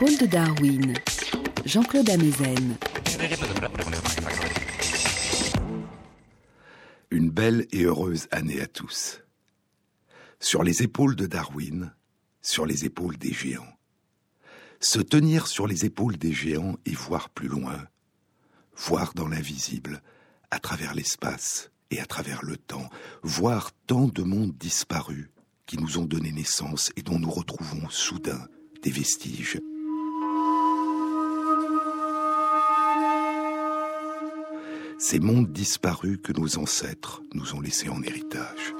Épaules de Darwin, Jean-Claude Amezen. Une belle et heureuse année à tous. Sur les épaules de Darwin, sur les épaules des géants. Se tenir sur les épaules des géants et voir plus loin, voir dans l'invisible, à travers l'espace et à travers le temps, voir tant de mondes disparus qui nous ont donné naissance et dont nous retrouvons soudain des vestiges. Ces mondes disparus que nos ancêtres nous ont laissés en héritage.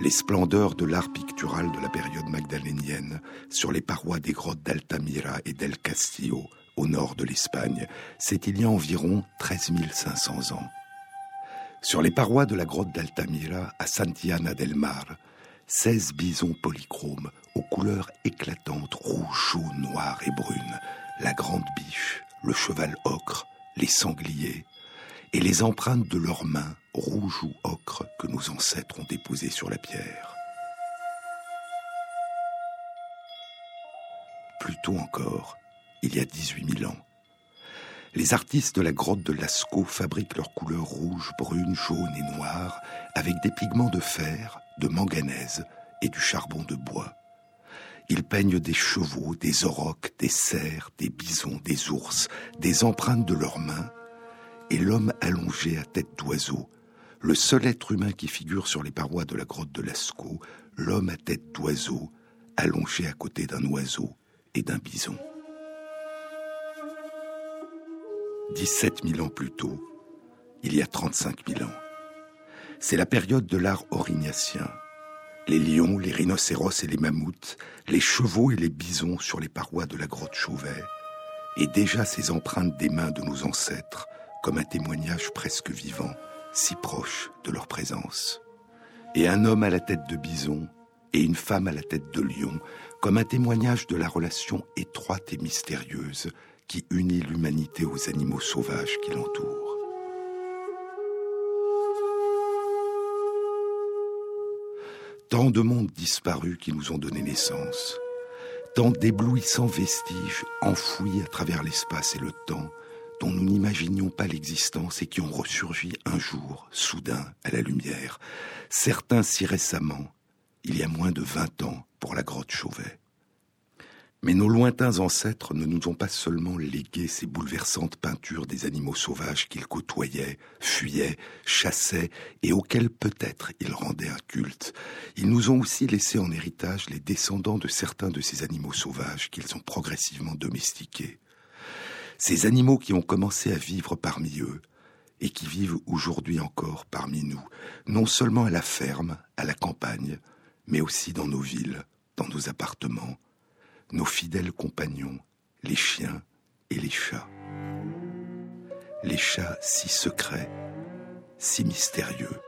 Les splendeurs de l'art pictural de la période magdalénienne sur les parois des grottes d'Altamira et d'El Castillo, au nord de l'Espagne, c'est il y a environ 13 500 ans. Sur les parois de la grotte d'Altamira à Santiana del Mar, 16 bisons polychromes aux couleurs éclatantes, rouge, jaune, noir et brune, la grande biche, le cheval ocre, les sangliers, et les empreintes de leurs mains, rouges ou ocre, que nos ancêtres ont déposées sur la pierre. Plus tôt encore, il y a 18 000 ans, les artistes de la grotte de Lascaux fabriquent leurs couleurs rouges, brunes, jaunes et noires avec des pigments de fer, de manganèse et du charbon de bois. Ils peignent des chevaux, des aurochs, des cerfs, des bisons, des ours, des empreintes de leurs mains, et l'homme allongé à tête d'oiseau, le seul être humain qui figure sur les parois de la grotte de Lascaux, l'homme à tête d'oiseau, allongé à côté d'un oiseau et d'un bison. 17 000 ans plus tôt, il y a 35 000 ans. C'est la période de l'art orignacien. Les lions, les rhinocéros et les mammouths, les chevaux et les bisons sur les parois de la grotte Chauvet, et déjà ces empreintes des mains de nos ancêtres, comme un témoignage presque vivant, si proche de leur présence. Et un homme à la tête de bison et une femme à la tête de lion, comme un témoignage de la relation étroite et mystérieuse qui unit l'humanité aux animaux sauvages qui l'entourent. Tant de mondes disparus qui nous ont donné naissance, tant d'éblouissants vestiges enfouis à travers l'espace et le temps, dont nous n'imaginions pas l'existence et qui ont ressurgi un jour, soudain, à la lumière, certains si récemment, il y a moins de vingt ans, pour la grotte Chauvet. Mais nos lointains ancêtres ne nous ont pas seulement légué ces bouleversantes peintures des animaux sauvages qu'ils côtoyaient, fuyaient, chassaient et auxquels peut-être ils rendaient un culte. Ils nous ont aussi laissé en héritage les descendants de certains de ces animaux sauvages qu'ils ont progressivement domestiqués. Ces animaux qui ont commencé à vivre parmi eux et qui vivent aujourd'hui encore parmi nous, non seulement à la ferme, à la campagne, mais aussi dans nos villes, dans nos appartements, nos fidèles compagnons, les chiens et les chats. Les chats si secrets, si mystérieux,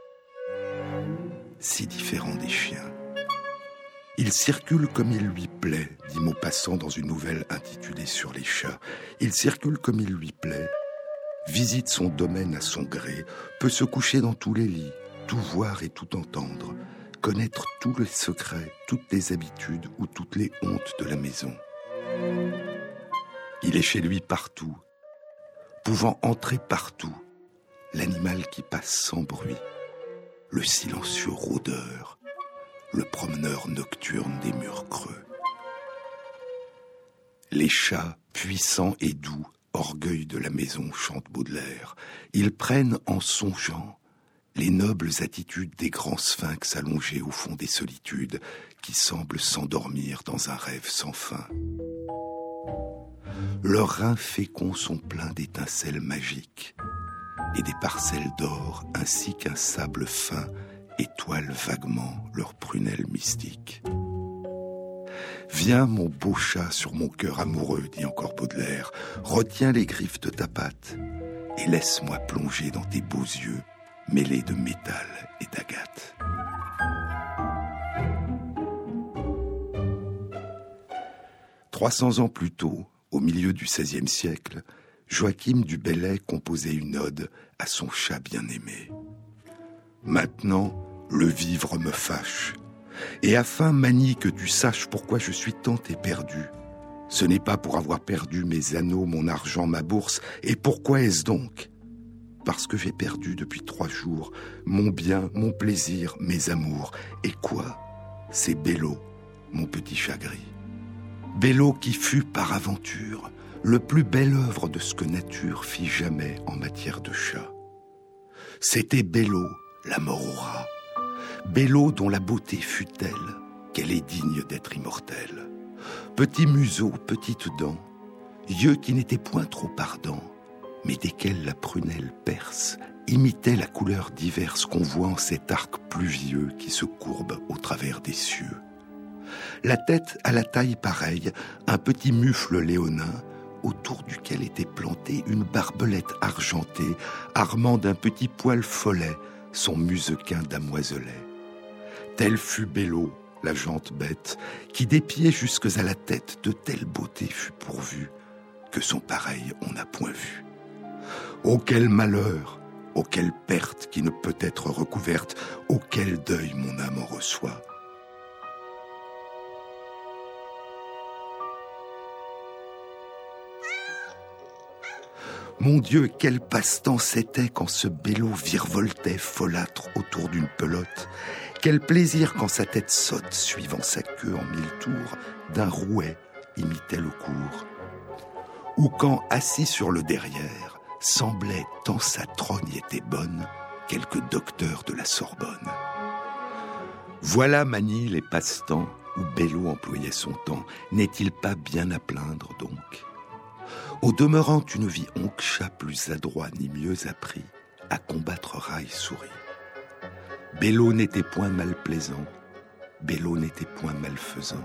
si différents des chiens. Il circule comme il lui plaît, dit Maupassant dans une nouvelle intitulée Sur les chats. Il circule comme il lui plaît, visite son domaine à son gré, peut se coucher dans tous les lits, tout voir et tout entendre, connaître tous les secrets, toutes les habitudes ou toutes les hontes de la maison. Il est chez lui partout, pouvant entrer partout, l'animal qui passe sans bruit, le silencieux rôdeur, le promeneur nocturne des murs creux. Les chats, puissants et doux, orgueil de la maison, chante Baudelaire. Ils prennent en songeant les nobles attitudes des grands sphinx allongés au fond des solitudes qui semblent s'endormir dans un rêve sans fin. Leurs reins féconds sont pleins d'étincelles magiques et des parcelles d'or ainsi qu'un sable fin étoile vaguement leurs prunelles mystiques. Viens, mon beau chat, sur mon cœur amoureux, dit encore Baudelaire, retiens les griffes de ta patte et laisse-moi plonger dans tes beaux yeux mêlé de métal et d'agate. Trois cents ans plus tôt, au milieu du XVIe siècle, Joachim du Bellay composait une ode à son chat bien-aimé. Maintenant, le vivre me fâche, et afin, Manie, que tu saches pourquoi je suis tant éperdu, Ce n'est pas pour avoir perdu mes anneaux, mon argent, ma bourse. Et pourquoi est-ce donc? Parce que j'ai perdu depuis trois jours mon bien, mon plaisir, mes amours. Et quoi? C'est Bello, mon petit chagrin. Bello qui fut par aventure le plus bel œuvre de ce que nature fit jamais en matière de chat. C'était Bello, la mort au rat. Bello dont la beauté fut telle qu'elle est digne d'être immortelle. Petit museau, petites dents, yeux qui n'étaient point trop ardents, mais desquels la prunelle perce imitait la couleur diverse qu'on voit en cet arc pluvieux qui se courbe au travers des cieux. La tête à la taille pareille, un petit mufle léonin, autour duquel était plantée une barbelette argentée, armant d'un petit poil follet son musequin damoiselet. Tel fut Bello, la jante bête, qui des pieds jusque à la tête de telle beauté fut pourvue, que son pareil on n'a point vu. Oh quel malheur, oh quelle perte qui ne peut être recouverte, oh quel deuil mon âme en reçoit. Mon Dieu, quel passe-temps c'était quand ce bélo virevoltait folâtre autour d'une pelote quel plaisir quand sa tête saute, suivant sa queue en mille tours, d'un rouet imitait le cours. Ou quand, assis sur le derrière, semblait, tant sa trogne était bonne, quelque docteur de la Sorbonne. Voilà manie les passe-temps où Bello employait son temps. N'est-il pas bien à plaindre donc? Au demeurant une vie oncha plus adroit ni mieux appris à combattre rail souris. Bello n'était point malplaisant, Bello n'était point malfaisant.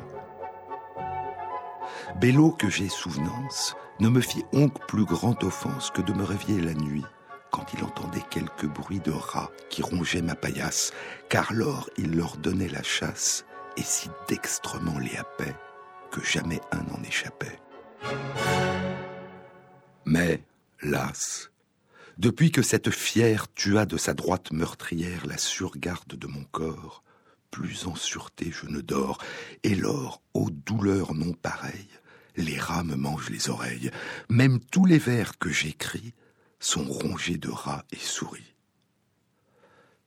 Bello que j'ai souvenance ne me fit oncle plus grande offense que de me réveiller la nuit quand il entendait quelques bruits de rats qui rongeaient ma paillasse, car lors il leur donnait la chasse et si dextrement les happait que jamais un n'en échappait. Mais, las, depuis que cette fière tua de sa droite meurtrière la surgarde de mon corps, plus en sûreté je ne dors, et lors, aux douleurs non pareilles, les rats me mangent les oreilles. Même tous les vers que j'écris sont rongés de rats et souris.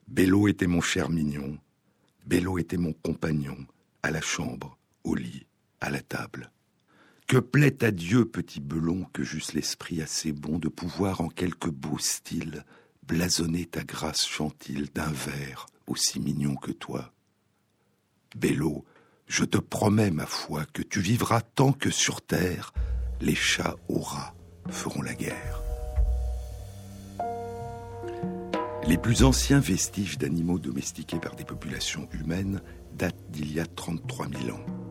Bello était mon cher mignon, Bello était mon compagnon, à la chambre, au lit, à la table. Que plaît à Dieu, petit belon, que j'eusse l'esprit assez bon de pouvoir en quelque beau style blasonner ta grâce chantille d'un vers aussi mignon que toi? Bello, je te promets, ma foi, que tu vivras tant que sur terre les chats aux rats feront la guerre. Les plus anciens vestiges d'animaux domestiqués par des populations humaines datent d'il y a 33 000 ans.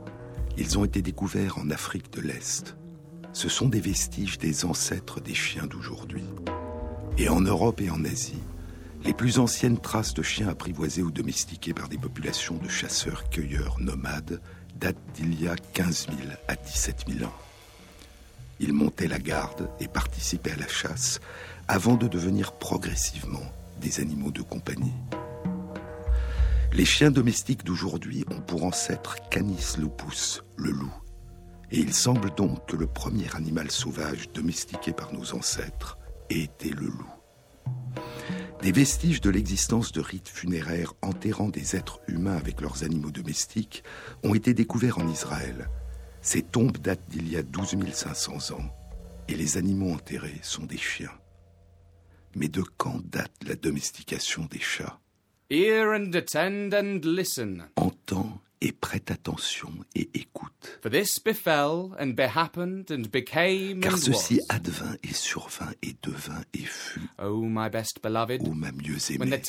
Ils ont été découverts en Afrique de l'Est. Ce sont des vestiges des ancêtres des chiens d'aujourd'hui. Et en Europe et en Asie, les plus anciennes traces de chiens apprivoisés ou domestiqués par des populations de chasseurs-cueilleurs nomades datent d'il y a 15 000 à 17 000 ans. Ils montaient la garde et participaient à la chasse avant de devenir progressivement des animaux de compagnie. Les chiens domestiques d'aujourd'hui ont pour ancêtre Canis lupus, le loup. Et il semble donc que le premier animal sauvage domestiqué par nos ancêtres ait été le loup. Des vestiges de l'existence de rites funéraires enterrant des êtres humains avec leurs animaux domestiques ont été découverts en Israël. Ces tombes datent d'il y a 12 500 ans et les animaux enterrés sont des chiens. Mais de quand date la domestication des chats? Hear and attend and listen. Entends et prête attention et écoute. For this befell and behappened and became Car and ceci was. advint et survint et devint et fut, Oh, my best beloved, ô ma mieux when the aimée,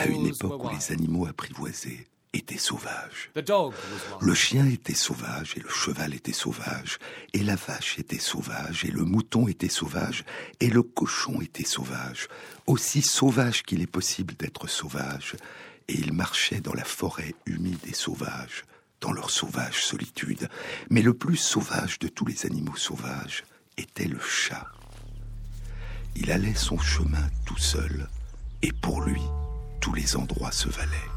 à une were époque où wild. les animaux apprivoisés was wild. Le chien était sauvage et le cheval était sauvage, et la vache était sauvage et le mouton était sauvage et le cochon était sauvage, aussi sauvage qu'il est possible d'être sauvage, et ils marchaient dans la forêt humide et sauvage, dans leur sauvage solitude. Mais le plus sauvage de tous les animaux sauvages était le chat. Il allait son chemin tout seul, et pour lui, tous les endroits se valaient.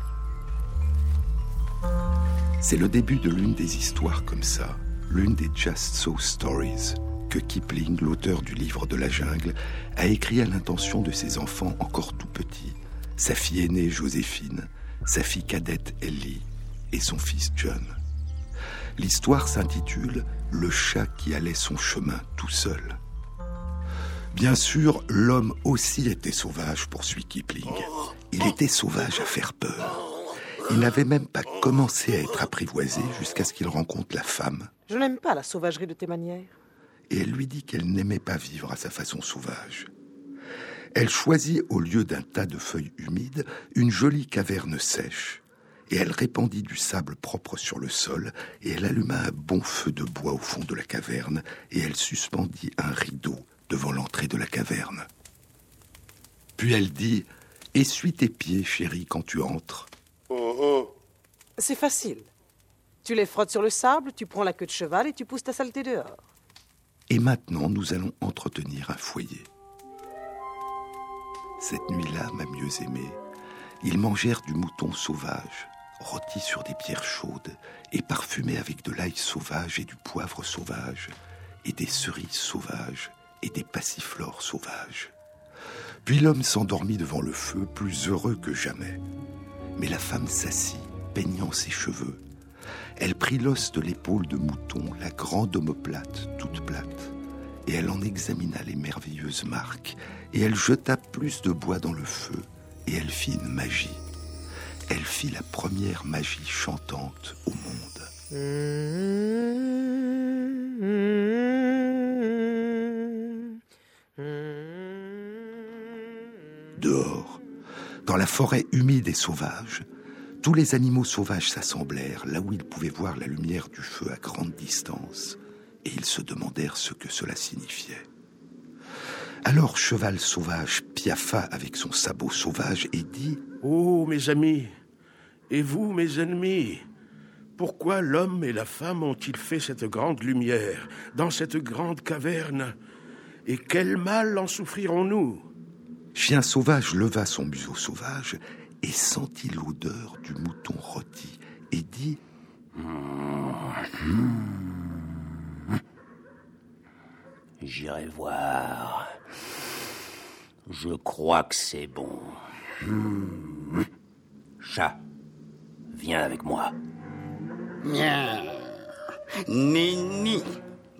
C'est le début de l'une des histoires comme ça, l'une des Just So Stories que Kipling, l'auteur du livre de la jungle, a écrit à l'intention de ses enfants encore tout petits, sa fille aînée Joséphine, sa fille cadette Ellie et son fils John. L'histoire s'intitule Le chat qui allait son chemin tout seul. Bien sûr, l'homme aussi était sauvage, poursuit Kipling. Il était sauvage à faire peur. Il n'avait même pas commencé à être apprivoisé jusqu'à ce qu'il rencontre la femme. Je n'aime pas la sauvagerie de tes manières. Et elle lui dit qu'elle n'aimait pas vivre à sa façon sauvage. Elle choisit, au lieu d'un tas de feuilles humides, une jolie caverne sèche. Et elle répandit du sable propre sur le sol, et elle alluma un bon feu de bois au fond de la caverne, et elle suspendit un rideau devant l'entrée de la caverne. Puis elle dit Essuie tes pieds, chérie, quand tu entres. C'est facile. Tu les frottes sur le sable, tu prends la queue de cheval et tu pousses ta saleté dehors. Et maintenant, nous allons entretenir un foyer. Cette nuit-là, ma mieux aimée, ils mangèrent du mouton sauvage, rôti sur des pierres chaudes et parfumé avec de l'ail sauvage et du poivre sauvage, et des cerises sauvages et des passiflores sauvages. Puis l'homme s'endormit devant le feu, plus heureux que jamais. Mais la femme s'assit, peignant ses cheveux. Elle prit l'os de l'épaule de mouton, la grande omoplate, toute plate, et elle en examina les merveilleuses marques, et elle jeta plus de bois dans le feu, et elle fit une magie. Elle fit la première magie chantante au monde. Dehors, dans la forêt humide et sauvage, tous les animaux sauvages s'assemblèrent là où ils pouvaient voir la lumière du feu à grande distance, et ils se demandèrent ce que cela signifiait. Alors Cheval Sauvage piaffa avec son sabot sauvage et dit Oh, mes amis, et vous, mes ennemis, pourquoi l'homme et la femme ont-ils fait cette grande lumière dans cette grande caverne Et quel mal en souffrirons-nous? Chien Sauvage leva son museau sauvage et sentit l'odeur du mouton rôti et dit J'irai voir. Je crois que c'est bon. Hmm. Chat, viens avec moi. Nini,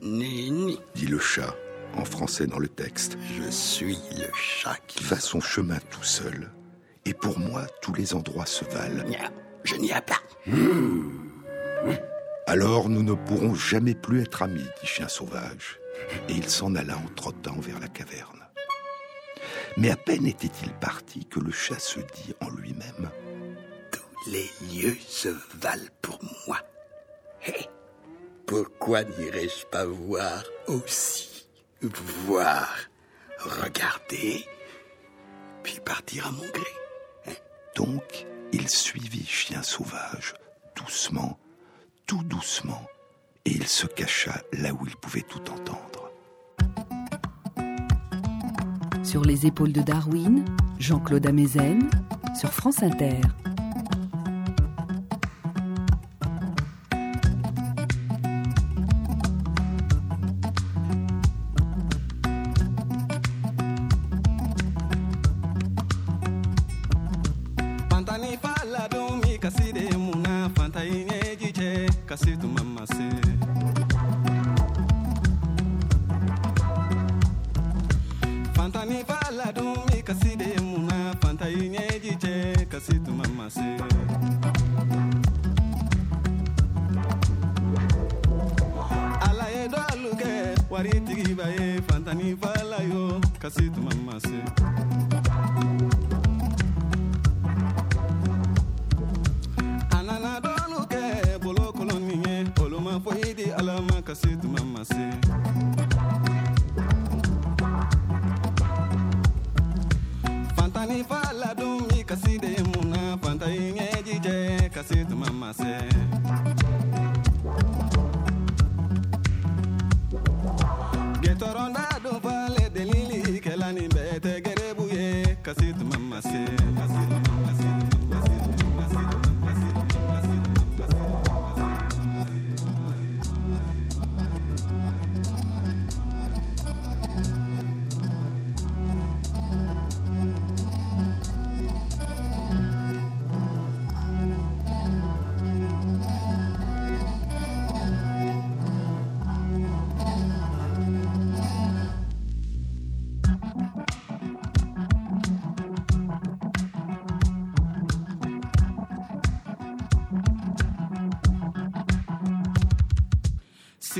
Nini, dit le chat en français dans le texte. je suis le chat qui va son chemin tout seul. Et pour moi, tous les endroits se valent. Nya, Je n'y ai pas. Alors nous ne pourrons jamais plus être amis, dit Chien Sauvage. Et il s'en alla en trottant vers la caverne. Mais à peine était-il parti que le chat se dit en lui-même Tous les lieux se valent pour moi. Hé, pourquoi n'irais-je pas voir aussi Voir, regarder, puis partir à mon gré. Donc, il suivit Chien Sauvage, doucement, tout doucement, et il se cacha là où il pouvait tout entendre. Sur les épaules de Darwin, Jean-Claude Amezen, sur France Inter.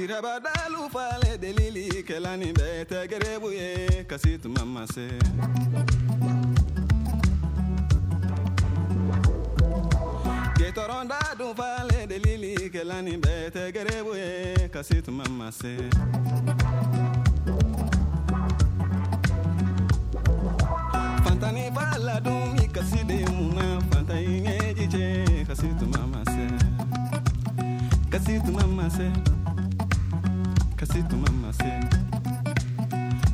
Tira badalu delili kelani bete gerebuye kasit mama se. Getoronda dun delili kelani bete gerebuye kasit mama se. Fantani bala dun mi kaside muna fantani ngejiche kasit mama se. Kasit mama se. Cacito mamacé.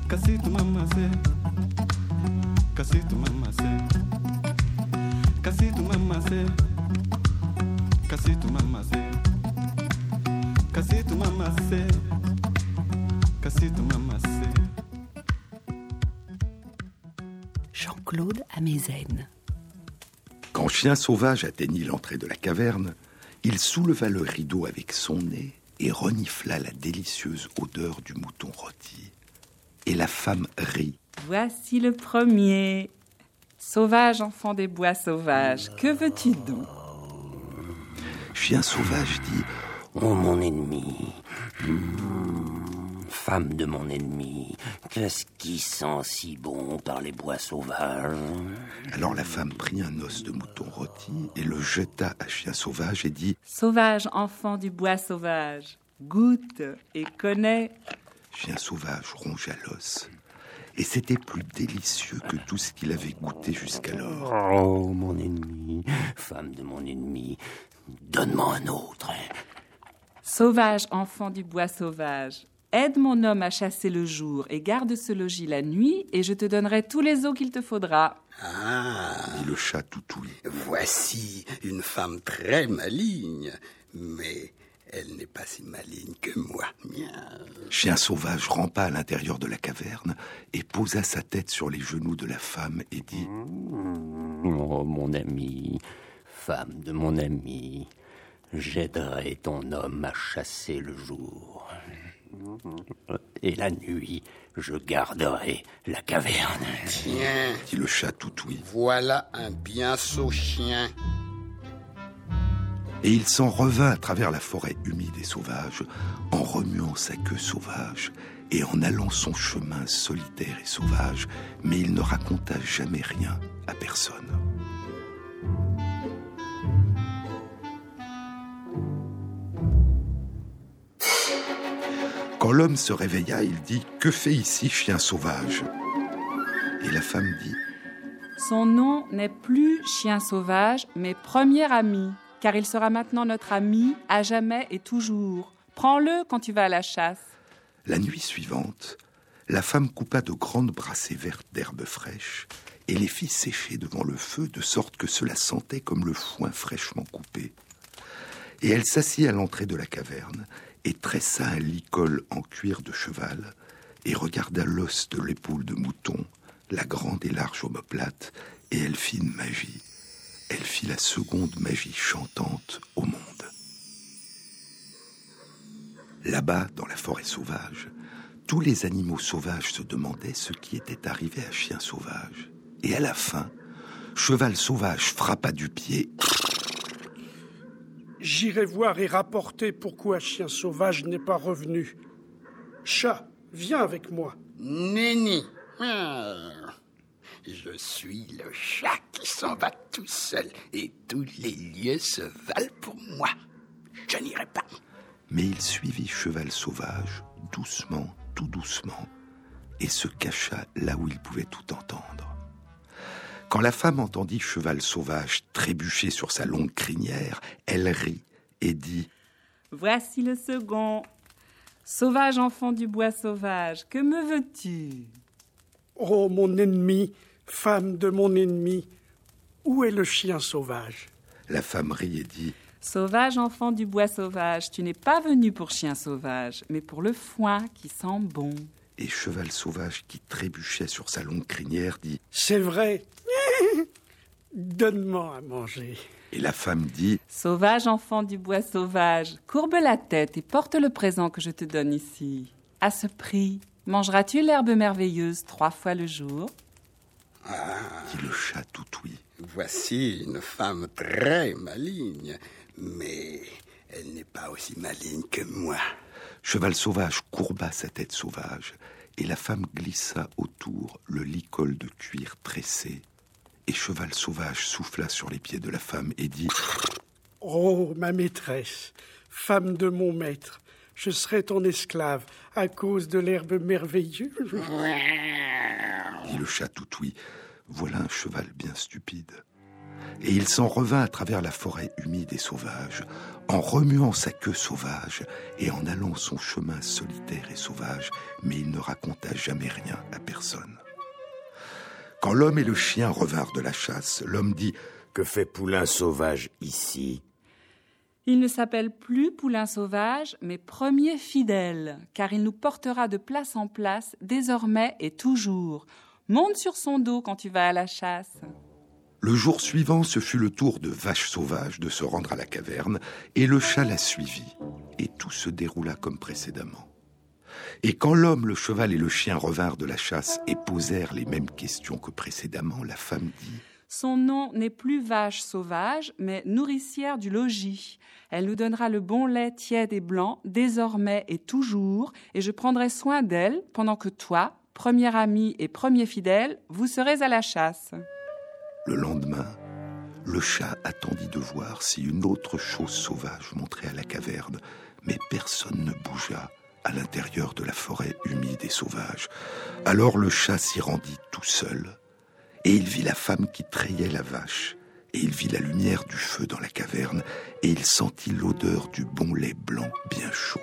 Cacito mamacé. Cacito mamacé. Cacito mamacé. Cacito mamacé. Cacito mamacé. Cacito mamacé. Jean-Claude Amezen. Quand Chien Sauvage atteignit l'entrée de la caverne, il souleva le rideau avec son nez et renifla la délicieuse odeur du mouton rôti. Et la femme rit. Voici le premier. Sauvage enfant des bois sauvages, que veux-tu donc? Chien Sauvage dit Oh mon ennemi, Hmm, femme de mon ennemi, qu'est-ce qui sent si bon par les bois sauvages? Alors la femme prit un os de mouton rôti et le jeta à Chien Sauvage et dit Sauvage enfant du bois sauvage, goûte et connais. Chien Sauvage rongea l'os. Et c'était plus délicieux que tout ce qu'il avait goûté jusqu'alors. Oh mon ennemi, femme de mon ennemi, donne-moi un autre. Sauvage enfant du bois sauvage, aide mon homme à chasser le jour et garde ce logis la nuit, et je te donnerai tous les os qu'il te faudra. Ah, Dit le chat toutouille. voici une femme très maligne, mais elle n'est pas si maligne que moi. Miaou. Chien Sauvage rampa à l'intérieur de la caverne et posa sa tête sur les genoux de la femme et dit Oh mon ami, femme de mon ami, j'aiderai ton homme à chasser le jour. Et la nuit, je garderai la caverne. Tiens, dit le chat toutouille. voilà un bien sot chien. Et il s'en revint à travers la forêt humide et sauvage, en remuant sa queue sauvage et en allant son chemin solitaire et sauvage, mais il ne raconta jamais rien à personne. Quand l'homme se réveilla, il dit Que fait ici chien sauvage? Et la femme dit Son nom n'est plus chien sauvage, mais premier ami, car il sera maintenant notre ami à jamais et toujours. Prends-le quand tu vas à la chasse. La nuit suivante, la femme coupa de grandes brassées vertes d'herbes fraîches et les fit sécher devant le feu de sorte que cela sentait comme le foin fraîchement coupé. Et elle s'assit à l'entrée de la caverne et tressa un licol en cuir de cheval et regarda l'os de l'épaule de mouton, la grande et large omoplate, et elle fit une magie. Elle fit la seconde magie chantante au monde. Là-bas, dans la forêt sauvage, tous les animaux sauvages se demandaient ce qui était arrivé à Chien Sauvage. Et à la fin, Cheval Sauvage frappa du pied J'irai voir et rapporter pourquoi Chien Sauvage n'est pas revenu. Chat, viens avec moi. Nenni. Ah, Je suis le chat qui s'en va tout seul et tous les lieux se valent pour moi. Je n'irai pas. Mais il suivit Cheval Sauvage, doucement, tout doucement, et se cacha là où il pouvait tout entendre. Quand la femme entendit Cheval Sauvage trébucher sur sa longue crinière, elle rit et dit Voici le second. Sauvage enfant du bois sauvage, que me veux-tu? Oh, mon ennemi, femme de mon ennemi, où est le chien sauvage? La femme rit et dit Sauvage enfant du bois sauvage, tu n'es pas venu pour chien sauvage, mais pour le foin qui sent bon. Et Cheval Sauvage, qui trébuchait sur sa longue crinière, dit C'est vrai. Donne-moi à manger. Et la femme dit Sauvage enfant du bois sauvage, courbe la tête et porte le présent que je te donne ici. À ce prix, mangeras-tu l'herbe merveilleuse trois fois le jour? Dit le chat toutouille. Voici une femme très maligne, mais elle n'est pas aussi maligne que moi. Cheval Sauvage courba sa tête sauvage, et la femme glissa autour le licol de cuir tressé, et Cheval Sauvage souffla sur les pieds de la femme et dit Oh, ma maîtresse, femme de mon maître, je serai ton esclave à cause de l'herbe merveilleuse. Dit le chat toutoui, voilà un cheval bien stupide. Et il s'en revint à travers la forêt humide et sauvage, en remuant sa queue sauvage et en allant son chemin solitaire et sauvage, mais il ne raconta jamais rien à personne. Quand l'homme et le chien revinrent de la chasse, l'homme dit Que fait Poulain Sauvage ici? Il ne s'appelle plus Poulain Sauvage, mais Premier Fidèle, car il nous portera de place en place, désormais et toujours. Monte sur son dos quand tu vas à la chasse. Le jour suivant, ce fut le tour de Vache Sauvage de se rendre à la caverne, et le chat la suivit, et tout se déroula comme précédemment. Et quand l'homme, le cheval et le chien revinrent de la chasse et posèrent les mêmes questions que précédemment, la femme dit Son nom n'est plus vache sauvage, mais nourricière du logis. Elle nous donnera le bon lait tiède et blanc, désormais et toujours, et je prendrai soin d'elle pendant que toi, premier ami et premier fidèle, vous serez à la chasse. Le lendemain, le chat attendit de voir si une autre chose sauvage montrait à la caverne, mais personne ne bougea à l'intérieur de la forêt humide et sauvage. Alors le chat s'y rendit tout seul, et il vit la femme qui trayait la vache, et il vit la lumière du feu dans la caverne, et il sentit l'odeur du bon lait blanc bien chaud.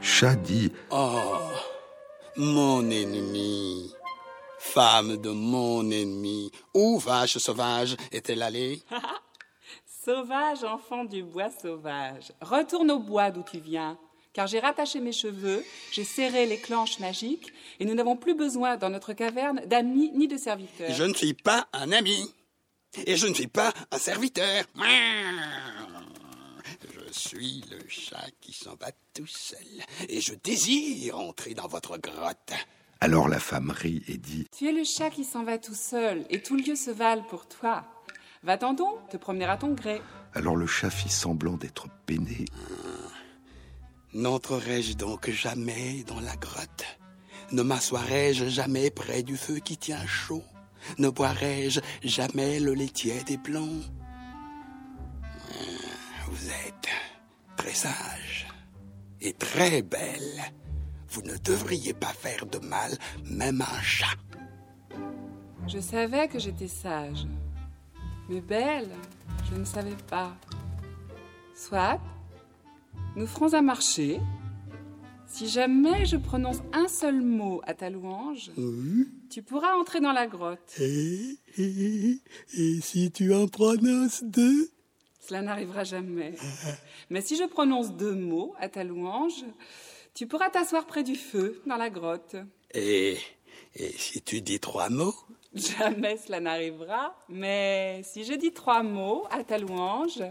Chat dit Oh, mon ennemi, femme de mon ennemi, où vache sauvage? Est-elle allée? Sauvage, enfant du bois sauvage, retourne au bois d'où tu viens, car j'ai rattaché mes cheveux, j'ai serré les clenches magiques, et nous n'avons plus besoin dans notre caverne d'amis ni de serviteurs. Je ne suis pas un ami, et je ne suis pas un serviteur. Je suis le chat qui s'en va tout seul, et je désire entrer dans votre grotte. Alors la femme rit et dit Tu es le chat qui s'en va tout seul, et tout lieu se valent pour toi. Va-t'en donc, te promener à ton gré. Alors le chat fit semblant d'être peiné. N'entrerai-je donc jamais dans la grotte? Ne m'assoirai-je jamais près du feu qui tient chaud? Ne boirai-je jamais le lait tiède et blanc Vous êtes très sage et très belle. Vous ne devriez pas faire de mal, même à un chat. Je savais que j'étais sage, mais belle, je ne savais pas. Soit, nous ferons un marché. Si jamais je prononce un seul mot à ta louange, tu pourras entrer dans la grotte. Et, et, et si tu en prononces deux Cela n'arrivera jamais. Mais si je prononce deux mots à ta louange, tu pourras t'asseoir près du feu dans la grotte. Et, et si tu dis trois mots Jamais cela n'arrivera. Mais si je dis trois mots à ta louange,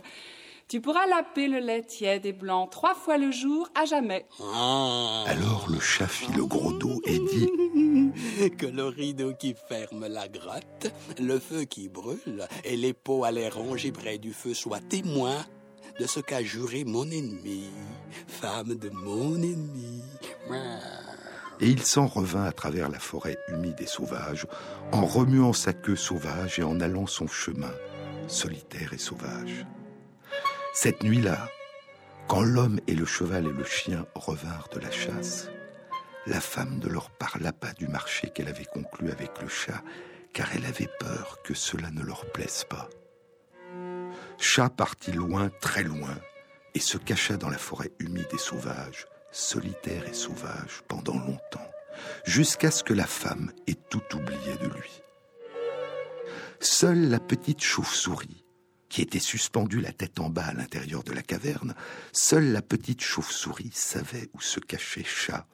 tu pourras laper le lait tiède et blanc trois fois le jour à jamais. Alors le chat fit le gros dos et dit Que le rideau qui ferme la grotte, le feu qui brûle et les pots à l'air rangés près du feu soient témoins de ce qu'a juré mon ennemi, femme de mon ennemi. Et il s'en revint à travers la forêt humide et sauvage, en remuant sa queue sauvage et en allant son chemin, solitaire et sauvage. Cette nuit-là, quand l'homme et le cheval et le chien revinrent de la chasse, la femme ne leur parla pas du marché qu'elle avait conclu avec le chat, car elle avait peur que cela ne leur plaise pas. Chat partit loin, très loin, et se cacha dans la forêt humide et sauvage, solitaire et sauvage, pendant longtemps, jusqu'à ce que la femme ait tout oublié de lui. Seule la petite chauve-souris, qui était suspendue la tête en bas à l'intérieur de la caverne, seule la petite chauve-souris savait où se cachait Chat,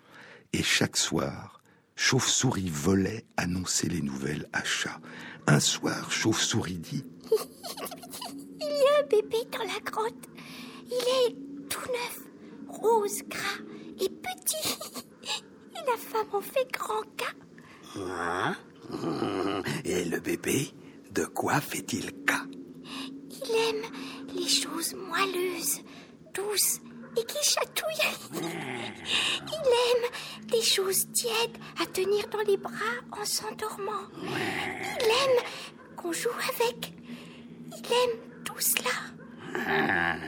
et chaque soir, Chauve-souris volait annoncer les nouvelles à Chat. Un soir, Chauve-souris dit Il y a un bébé dans la grotte. Il est tout neuf, rose, gras et petit. Et la femme en fait grand cas. Hein? Et le bébé, de quoi fait-il cas? Les moelleuses, douces et qui chatouille. Il aime des choses tièdes à tenir dans les bras en s'endormant. Il aime qu'on joue avec. Il aime tout cela.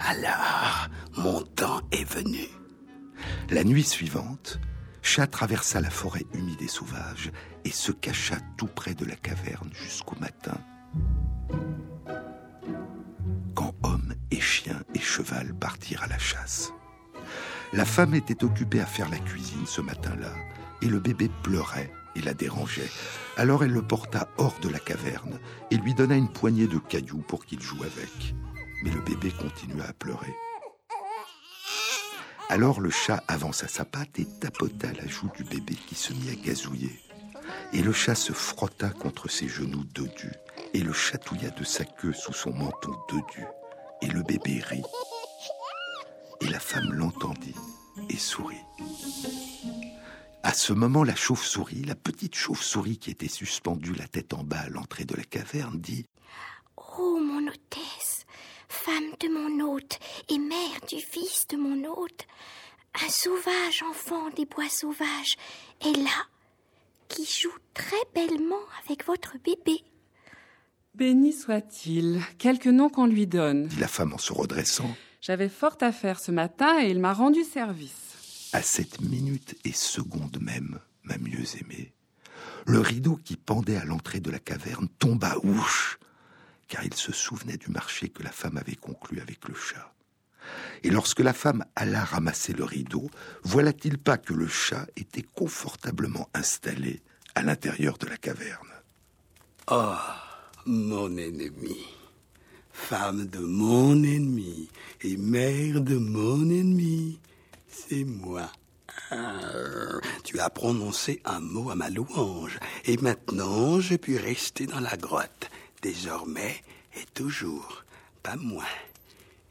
Alors, mon temps est venu. La nuit suivante, Chat traversa la forêt humide et sauvage et se cacha tout près de la caverne jusqu'au matin. Et cheval partirent à la chasse. La femme était occupée à faire la cuisine ce matin-là et le bébé pleurait et la dérangeait. Alors elle le porta hors de la caverne et lui donna une poignée de cailloux pour qu'il joue avec. Mais le bébé continua à pleurer. Alors le chat avança sa patte et tapota la joue du bébé qui se mit à gazouiller. Et le chat se frotta contre ses genoux dodus et le chatouilla de sa queue sous son menton dodu. Et le bébé rit. Et la femme l'entendit et sourit. À ce moment, la chauve-souris, la petite chauve-souris qui était suspendue la tête en bas à l'entrée de la caverne, dit Oh, mon hôtesse, femme de mon hôte et mère du fils de mon hôte, un sauvage enfant des bois sauvages est là, qui joue très bellement avec votre bébé. Béni soit-il, quelque nom qu'on lui donne. dit la femme en se redressant. J'avais fort à faire ce matin et il m'a rendu service. À cette minute et seconde même, ma mieux aimée, le rideau qui pendait à l'entrée de la caverne tomba ouche, car il se souvenait du marché que la femme avait conclu avec le chat. Et lorsque la femme alla ramasser le rideau, voilà-t-il pas que le chat était confortablement installé à l'intérieur de la caverne? Oh, mon ennemi, femme de mon ennemi et mère de mon ennemi, c'est moi. Tu as prononcé un mot à ma louange, et maintenant je puis rester dans la grotte, désormais et toujours, pas moi.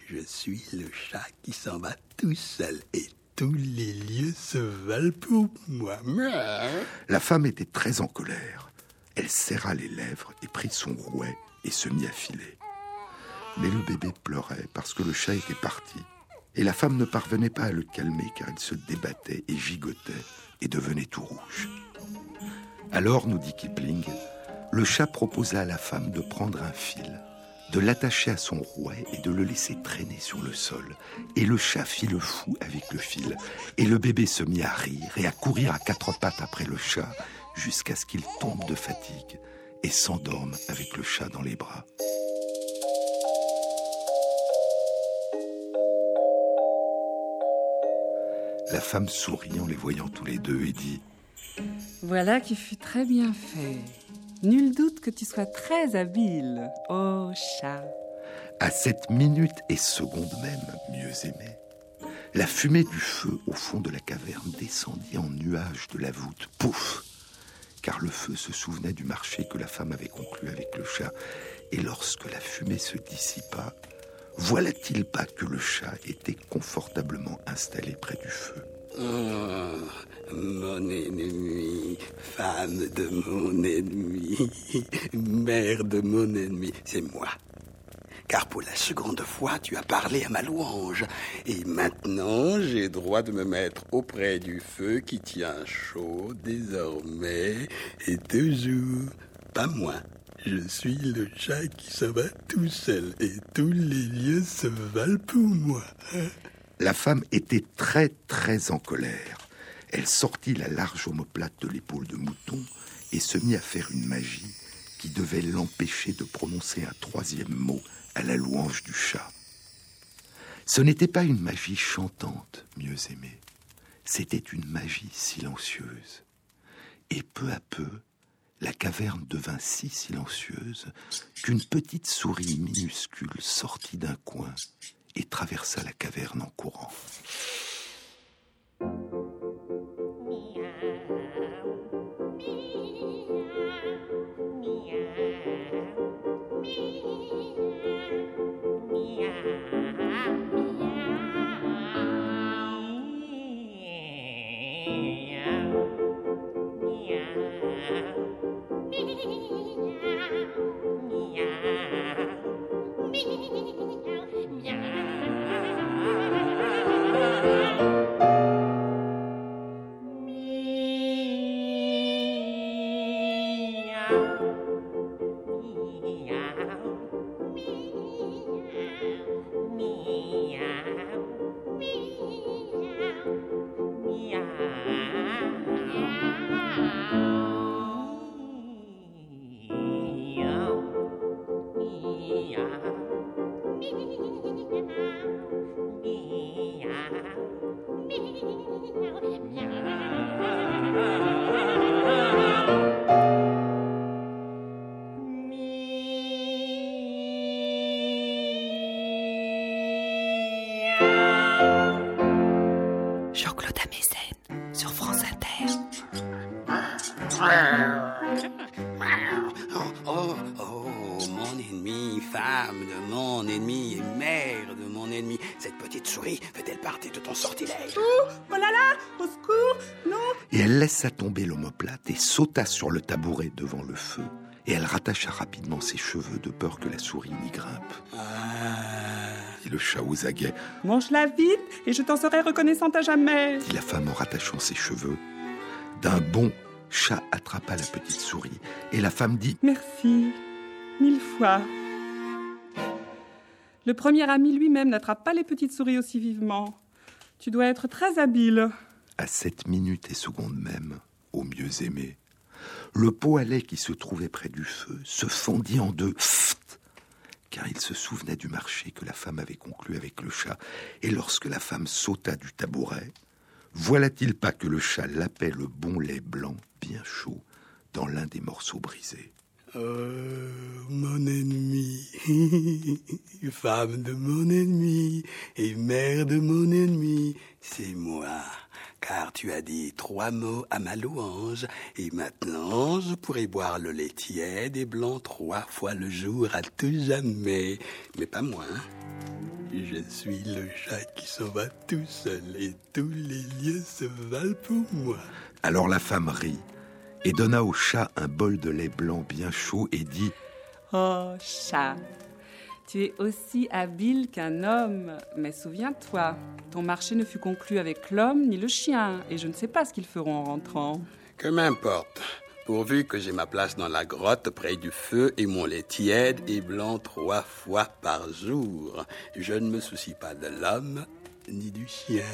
Je suis le chat qui s'en va tout seul, et tous les lieux se valent pour moi. La femme était très en colère. Elle serra les lèvres et prit son rouet et se mit à filer. Mais le bébé pleurait parce que le chat était parti. Et la femme ne parvenait pas à le calmer car il se débattait et gigotait et devenait tout rouge. Alors, nous dit Kipling, le chat proposa à la femme de prendre un fil, de l'attacher à son rouet et de le laisser traîner sur le sol. Et le chat fit le fou avec le fil. Et le bébé se mit à rire et à courir à quatre pattes après le chat jusqu'à ce qu'il tombe de fatigue et s'endorme avec le chat dans les bras. La femme sourit en les voyant tous les deux et dit Voilà qui fut très bien fait. Nul doute que tu sois très habile, ô chat. À cette minute et seconde même, mieux aimé, la fumée du feu au fond de la caverne descendit en nuage de la voûte. Pouf Car le feu se souvenait du marché que la femme avait conclu avec le chat. Et lorsque la fumée se dissipa, voilà-t-il pas que le chat était confortablement installé près du feu? Oh, mon ennemi, femme de mon ennemi, mère de mon ennemi, c'est moi. Car pour la seconde fois, tu as parlé à ma louange. Et maintenant, j'ai droit de me mettre auprès du feu qui tient chaud désormais et toujours. Pas moi. Je suis le chat qui s'en va tout seul et tous les lieux se valent pour moi. La femme était très très en colère. Elle sortit la large omoplate de l'épaule de mouton et se mit à faire une magie qui devait l'empêcher de prononcer un troisième mot à la louange du chat. Ce n'était pas une magie chantante, mieux aimée. C'était une magie silencieuse. Et peu à peu, la caverne devint si silencieuse qu'une petite souris minuscule sortit d'un coin et traversa la caverne en courant. Sauta sur le tabouret devant le feu. Et elle rattacha rapidement ses cheveux de peur que la souris n'y grimpe. Et le chat aux aguets, Mange-la vite et je t'en serai reconnaissante à jamais. dit la femme en rattachant ses cheveux. D'un bond, chat attrapa la petite souris et la femme dit Merci, mille fois. Le premier ami lui-même n'attrape pas les petites souris aussi vivement. Tu dois être très habile. à cette minute et seconde même, au mieux aimé, le pot à lait qui se trouvait près du feu se fondit en deux, Pfft car il se souvenait du marché que la femme avait conclu avec le chat, et lorsque la femme sauta du tabouret, voilà-t-il pas que le chat lapait le bon lait blanc, bien chaud, dans l'un des morceaux brisés? Euh, mon ennemi, femme de mon ennemi et mère de mon ennemi, c'est moi. Car tu as dit trois mots à ma louange, et maintenant je pourrai boire le lait tiède et blanc trois fois le jour à tout jamais. Mais pas moi. Je suis le chat qui s'en va tout seul, et tous les lieux se valent pour moi. Alors la femme rit et donna au chat un bol de lait blanc bien chaud et dit Oh, chat, tu es aussi habile qu'un homme. Mais souviens-toi, ton marché ne fut conclu avec l'homme ni le chien, et je ne sais pas ce qu'ils feront en rentrant. Que m'importe, pourvu que j'ai ma place dans la grotte près du feu et mon lait tiède et blanc trois fois par jour. Je ne me soucie pas de l'homme ni du chien.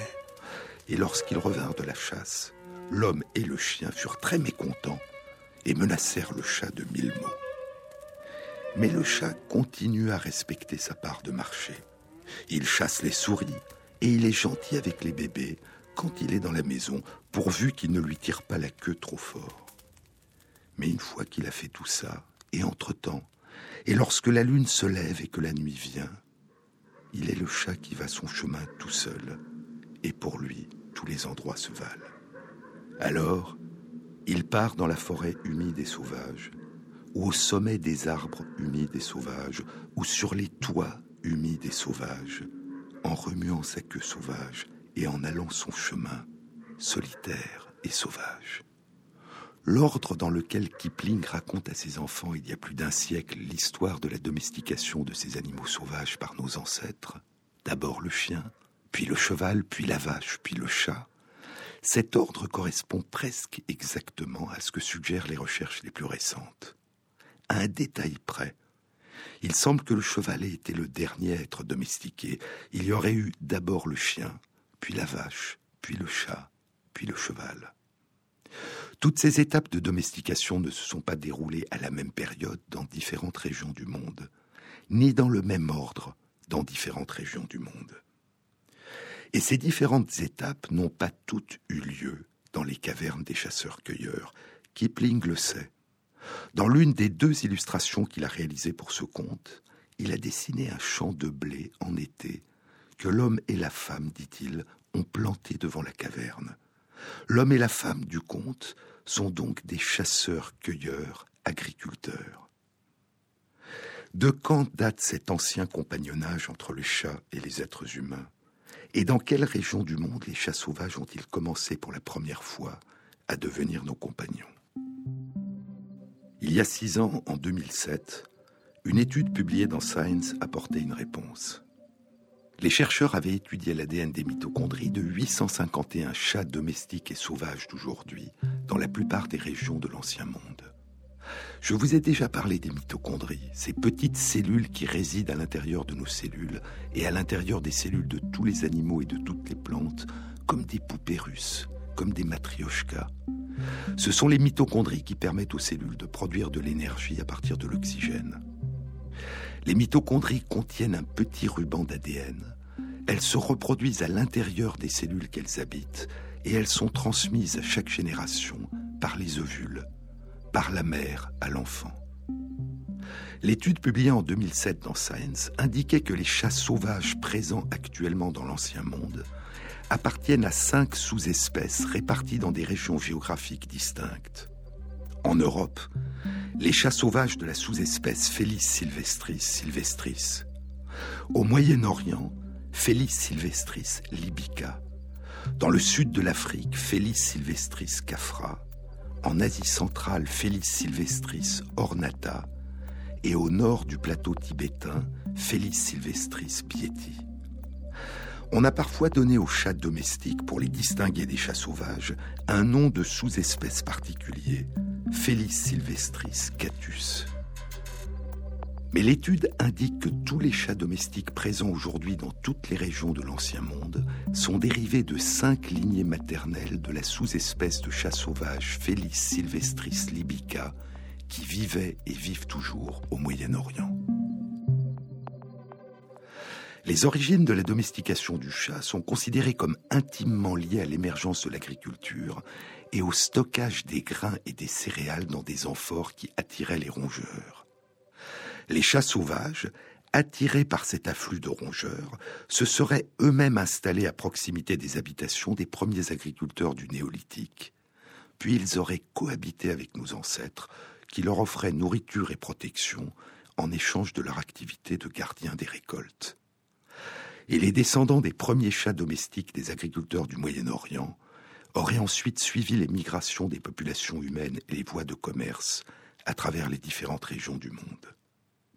Et lorsqu'ils revinrent de la chasse, l'homme et le chien furent très mécontents et menacèrent le chat de mille mots. Mais le chat continue à respecter sa part de marché. Il chasse les souris et il est gentil avec les bébés quand il est dans la maison, pourvu qu'il ne lui tire pas la queue trop fort. Mais une fois qu'il a fait tout ça, et entre-temps, et lorsque la lune se lève et que la nuit vient, il est le chat qui va son chemin tout seul, et pour lui, tous les endroits se valent. Alors, il part dans la forêt humide et sauvage, ou au sommet des arbres humides et sauvages, ou sur les toits humides et sauvages, en remuant sa queue sauvage et en allant son chemin, solitaire et sauvage. L'ordre dans lequel Kipling raconte à ses enfants il y a plus d'un siècle l'histoire de la domestication de ces animaux sauvages par nos ancêtres, d'abord le chien, puis le cheval, puis la vache, puis le chat, cet ordre correspond presque exactement à ce que suggèrent les recherches les plus récentes. À un détail près, il semble que le cheval ait été le dernier à être domestiqué. Il y aurait eu d'abord le chien, puis la vache, puis le chat, puis le cheval. Toutes ces étapes de domestication ne se sont pas déroulées à la même période dans différentes régions du monde, ni dans le même ordre dans différentes régions du monde. Et ces différentes étapes n'ont pas toutes eu lieu dans les cavernes des chasseurs-cueilleurs. Kipling le sait. Dans l'une des deux illustrations qu'il a réalisées pour ce conte, il a dessiné un champ de blé en été que l'homme et la femme, dit-il, ont planté devant la caverne. L'homme et la femme du conte sont donc des chasseurs-cueilleurs agriculteurs. De quand date cet ancien compagnonnage entre les chats et les êtres humains? Et dans quelle région du monde les chats sauvages ont-ils commencé pour la première fois à devenir nos compagnons? Il y a six ans, en 2007, une étude publiée dans Science apportait une réponse. Les chercheurs avaient étudié l'ADN des mitochondries de 851 chats domestiques et sauvages d'aujourd'hui, dans la plupart des régions de l'Ancien Monde. Je vous ai déjà parlé des mitochondries, ces petites cellules qui résident à l'intérieur de nos cellules et à l'intérieur des cellules de tous les animaux et de toutes les plantes, comme des poupées russes, comme des matrioshkas. Ce sont les mitochondries qui permettent aux cellules de produire de l'énergie à partir de l'oxygène. Les mitochondries contiennent un petit ruban d'ADN. Elles se reproduisent à l'intérieur des cellules qu'elles habitent et elles sont transmises à chaque génération par les ovules, par la mère à l'enfant. L'étude publiée en 2007 dans Science indiquait que les chats sauvages présents actuellement dans l'Ancien Monde appartiennent à cinq sous-espèces réparties dans des régions géographiques distinctes. En Europe, les chats sauvages de la sous-espèce Felis sylvestris sylvestris. Au Moyen-Orient, Felis sylvestris libica. Dans le sud de l'Afrique, Felis sylvestris cafra. En Asie centrale, Felis sylvestris ornata. Et au nord du plateau tibétain, Felis sylvestris bieti. On a parfois donné aux chats domestiques, pour les distinguer des chats sauvages, un nom de sous-espèce particulier, Felis sylvestris catus. Mais l'étude indique que tous les chats domestiques présents aujourd'hui dans toutes les régions de l'Ancien Monde sont dérivés de cinq lignées maternelles de la sous-espèce de chat sauvage Felis sylvestris libica qui vivait et vivent toujours au Moyen-Orient. Les origines de la domestication du chat sont considérées comme intimement liées à l'émergence de l'agriculture et au stockage des grains et des céréales dans des amphores qui attiraient les rongeurs. Les chats sauvages, attirés par cet afflux de rongeurs, se seraient eux-mêmes installés à proximité des habitations des premiers agriculteurs du néolithique. Puis ils auraient cohabité avec nos ancêtres, qui leur offraient nourriture et protection en échange de leur activité de gardien des récoltes. Et les descendants des premiers chats domestiques des agriculteurs du Moyen-Orient auraient ensuite suivi les migrations des populations humaines et les voies de commerce à travers les différentes régions du monde.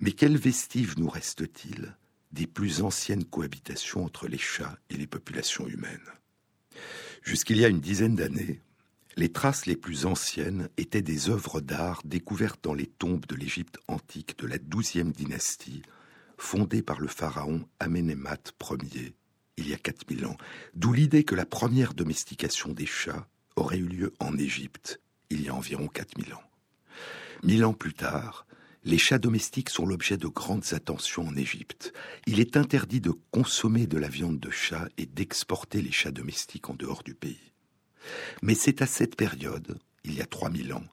Mais quels vestiges nous reste-t-il des plus anciennes cohabitations entre les chats et les populations humaines? Jusqu'il y a une dizaine d'années, les traces les plus anciennes étaient des œuvres d'art découvertes dans les tombes de l'Égypte antique de la douzième dynastie, fondée par le pharaon Amenemhat Ier il y a 4000 ans, d'où l'idée que la première domestication des chats aurait eu lieu en Égypte il y a environ 4000 ans. Mille ans plus tard, les chats domestiques sont l'objet de grandes attentions en Égypte. Il est interdit de consommer de la viande de chat et d'exporter les chats domestiques en dehors du pays. Mais c'est à cette période, il y a 3000 ans,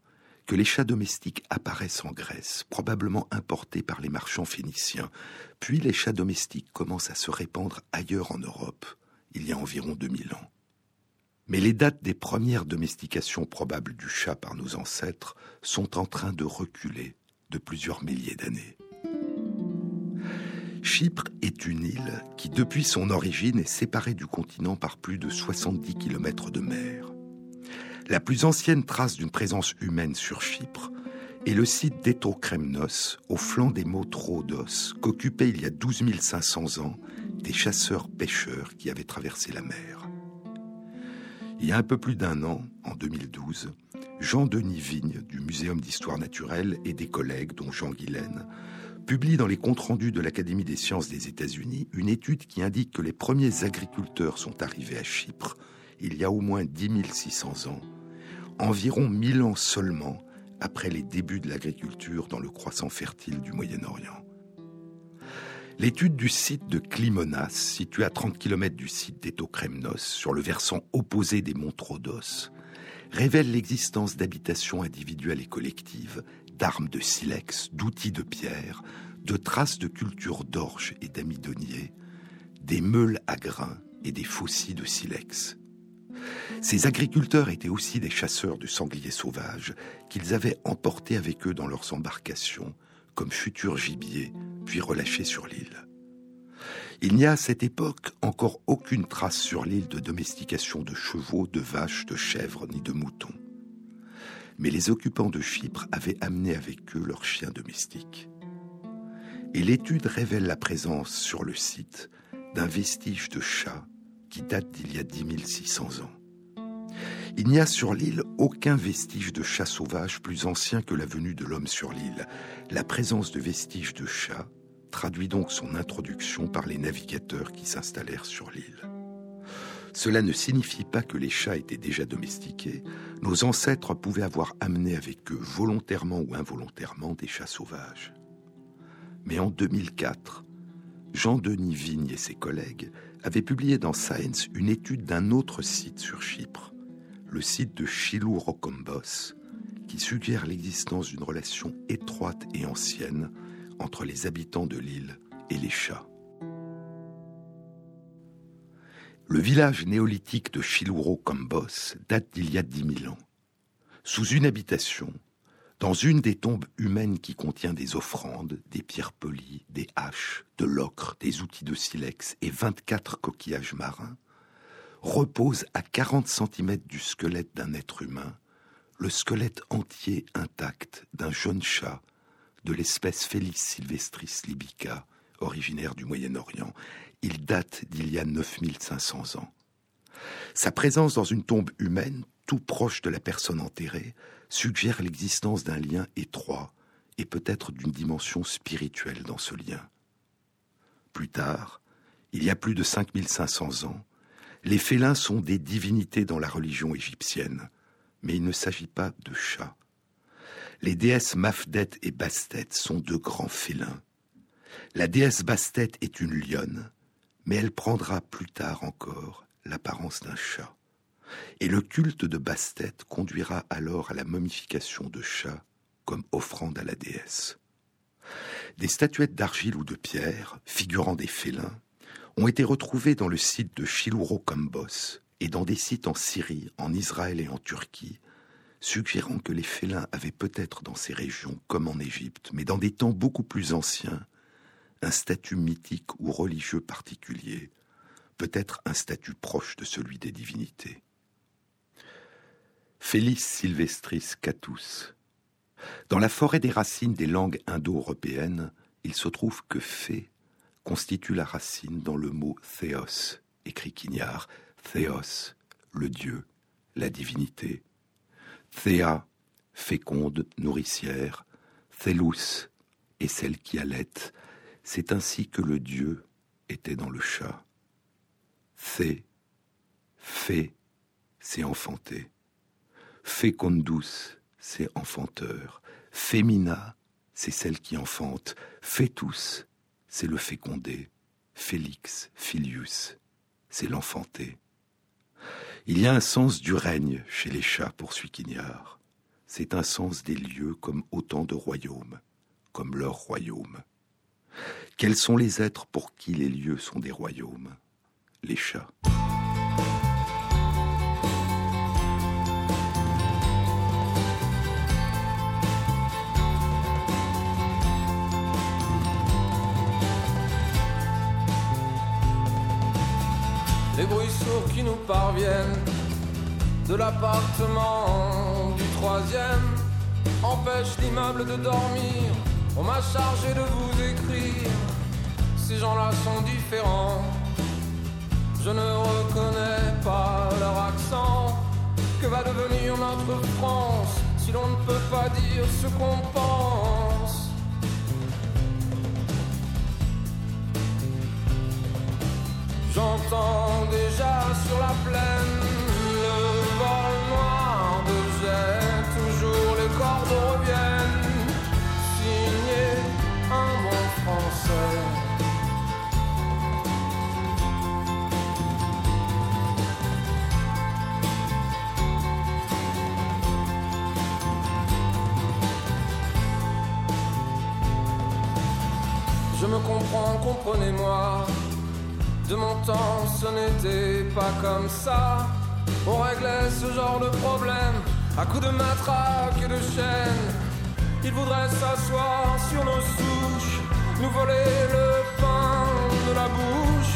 les chats domestiques apparaissent en Grèce, probablement importés par les marchands phéniciens, puis les chats domestiques commencent à se répandre ailleurs en Europe, il y a environ 2000 ans. Mais les dates des premières domestications probables du chat par nos ancêtres sont en train de reculer de plusieurs milliers d'années. Chypre est une île qui, depuis son origine, est séparée du continent par plus de 70 km de mer. La plus ancienne trace d'une présence humaine sur Chypre est le site d'Etokremnos, au flanc des monts Rhodos, qu'occupaient il y a 12 500 ans des chasseurs-pêcheurs qui avaient traversé la mer. Il y a un peu plus d'un an, en 2012, Jean-Denis Vigne, du Muséum d'histoire naturelle, et des collègues, dont Jean Guilaine, publie dans les comptes rendus de l'Académie des sciences des États-Unis une étude qui indique que les premiers agriculteurs sont arrivés à Chypre il y a au moins 10 600 ans, environ 1000 ans seulement après les débuts de l'agriculture dans le croissant fertile du Moyen-Orient. L'étude du site de Klimonas, situé à 30 km du site d'Etokremnos, sur le versant opposé des monts Rhodos, révèle l'existence d'habitations individuelles et collectives, d'armes de silex, d'outils de pierre, de traces de cultures d'orge et d'amidonier, des meules à grains et des faucilles de silex. Ces agriculteurs étaient aussi des chasseurs de sangliers sauvages qu'ils avaient emportés avec eux dans leurs embarcations comme futurs gibiers, puis relâchés sur l'île. Il n'y a à cette époque encore aucune trace sur l'île de domestication de chevaux, de vaches, de chèvres ni de moutons. Mais les occupants de Chypre avaient amené avec eux leurs chiens domestiques. Et l'étude révèle la présence sur le site d'un vestige de chat qui date d'il y a 10 600 ans. Il n'y a sur l'île aucun vestige de chat sauvage plus ancien que la venue de l'homme sur l'île. La présence de vestiges de chats traduit donc son introduction par les navigateurs qui s'installèrent sur l'île. Cela ne signifie pas que les chats étaient déjà domestiqués. Nos ancêtres pouvaient avoir amené avec eux, volontairement ou involontairement, des chats sauvages. Mais en 2004, Jean-Denis Vigne et ses collègues avaient publié dans Science une étude d'un autre site sur Chypre, le site de Chilou Rokombos, qui suggère l'existence d'une relation étroite et ancienne entre les habitants de l'île et les chats. Le village néolithique de Chiluro-Combos date d'il y a dix mille ans. Sous une habitation, dans une des tombes humaines qui contient des offrandes, des pierres polies, des haches, de l'ocre, des outils de silex et 24 coquillages marins, repose à 40 cm du squelette d'un être humain le squelette entier intact d'un jeune chat de l'espèce Felis sylvestris libica, originaire du Moyen-Orient. Il date d'il y a 9500 ans. Sa présence dans une tombe humaine, tout proche de la personne enterrée, suggère l'existence d'un lien étroit et peut-être d'une dimension spirituelle dans ce lien. Plus tard, il y a plus de 5500 ans, les félins sont des divinités dans la religion égyptienne, mais il ne s'agit pas de chats. Les déesses Mafdet et Bastet sont deux grands félins. La déesse Bastet est une lionne, mais elle prendra plus tard encore l'apparence d'un chat. Et le culte de Bastet conduira alors à la momification de chats comme offrande à la déesse. Des statuettes d'argile ou de pierre, figurant des félins, ont été retrouvées dans le site de Chiluro-Kambos et dans des sites en Syrie, en Israël et en Turquie, suggérant que les félins avaient peut-être dans ces régions, comme en Égypte, mais dans des temps beaucoup plus anciens, un statut mythique ou religieux particulier, peut-être un statut proche de celui des divinités. Félis Sylvestris Catus. Dans la forêt des racines des langues indo-européennes, il se trouve que fée constitue la racine dans le mot théos, écrit Quignard, théos, le dieu, la divinité. Théa, féconde, nourricière, Thélus est celle qui allait. C'est ainsi que le dieu était dans le chat. Thé, fée, c'est enfanter. Fécondus, c'est enfanteur. Fémina, c'est celle qui enfante. Fétus, c'est le fécondé. Félix, filius, c'est l'enfanté. Il y a un sens du règne chez les chats, poursuit Quignard. C'est un sens des lieux comme autant de royaumes, comme leur royaume. Quels sont les êtres pour qui les lieux sont des royaumes? Les chats. Les bruits sourds qui nous parviennent de l'appartement du troisième empêchent l'immeuble de dormir. On m'a chargé de vous écrire. Ces gens-là sont différents. Je ne reconnais pas leur accent. Que va devenir notre France si l'on ne peut pas dire ce qu'on pense? J'entends déjà sur la plaine le vol noir de jet. Toujours les corbeaux reviennent. Signé un bon français. Je me comprends, comprenez-moi. De mon temps, ce n'était pas comme ça. On réglait ce genre de problème à coups de matraque et de chaîne. Ils voudraient s'asseoir sur nos souches, nous voler le pain de la bouche.